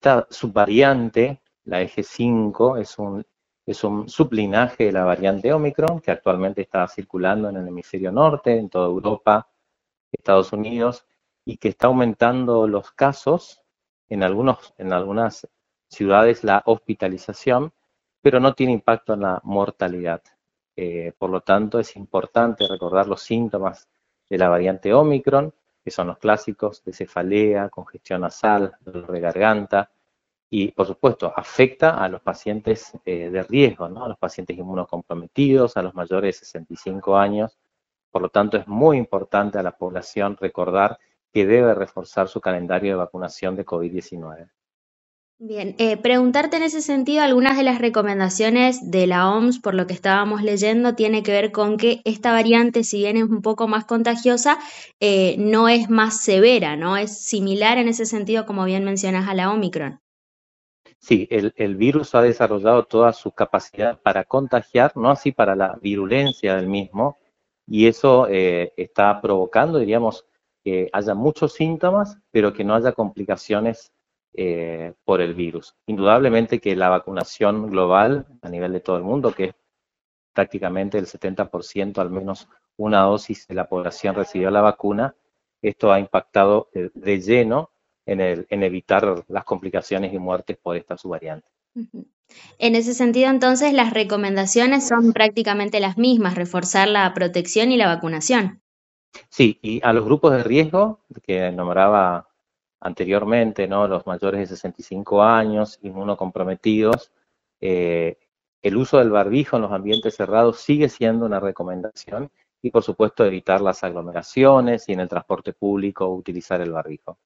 esta subvariante, la eje 5, es un, es un sublinaje de la variante Omicron que actualmente está circulando en el hemisferio norte, en toda Europa, Estados Unidos, y que está aumentando los casos, en, algunos, en algunas ciudades la hospitalización, pero no tiene impacto en la mortalidad. Eh, por lo tanto, es importante recordar los síntomas de la variante Omicron, que son los clásicos de cefalea, congestión nasal, dolor de garganta, y por supuesto afecta a los pacientes eh, de riesgo, ¿no? a los pacientes inmunocomprometidos, a los mayores de 65 años. Por lo tanto, es muy importante a la población recordar que debe reforzar su calendario de vacunación de COVID-19. Bien, eh, preguntarte en ese sentido, algunas de las recomendaciones de la OMS, por lo que estábamos leyendo, tiene que ver con que esta variante, si bien es un poco más contagiosa, eh, no es más severa, ¿no? Es similar en ese sentido, como bien mencionas, a la Omicron. Sí, el, virus ha desarrollado toda su capacidad para contagiar, no así para la virulencia del mismo, y eso eh, está provocando, diríamos, que haya muchos síntomas, pero que no haya complicaciones eh, por el virus. Indudablemente que la vacunación global a nivel de todo el mundo, que es prácticamente el 70% al menos una dosis de la población recibió la vacuna, esto ha impactado de lleno en, el, en evitar las complicaciones y muertes por esta subvariante. En ese sentido, entonces, las recomendaciones son prácticamente las mismas, reforzar la protección y la vacunación. Sí, y a los grupos de riesgo que nombraba anteriormente, ¿no? los mayores de 65 años, inmunocomprometidos, eh, el uso del barbijo en los ambientes cerrados sigue siendo una recomendación y por supuesto evitar las aglomeraciones y en el transporte público utilizar el barbijo.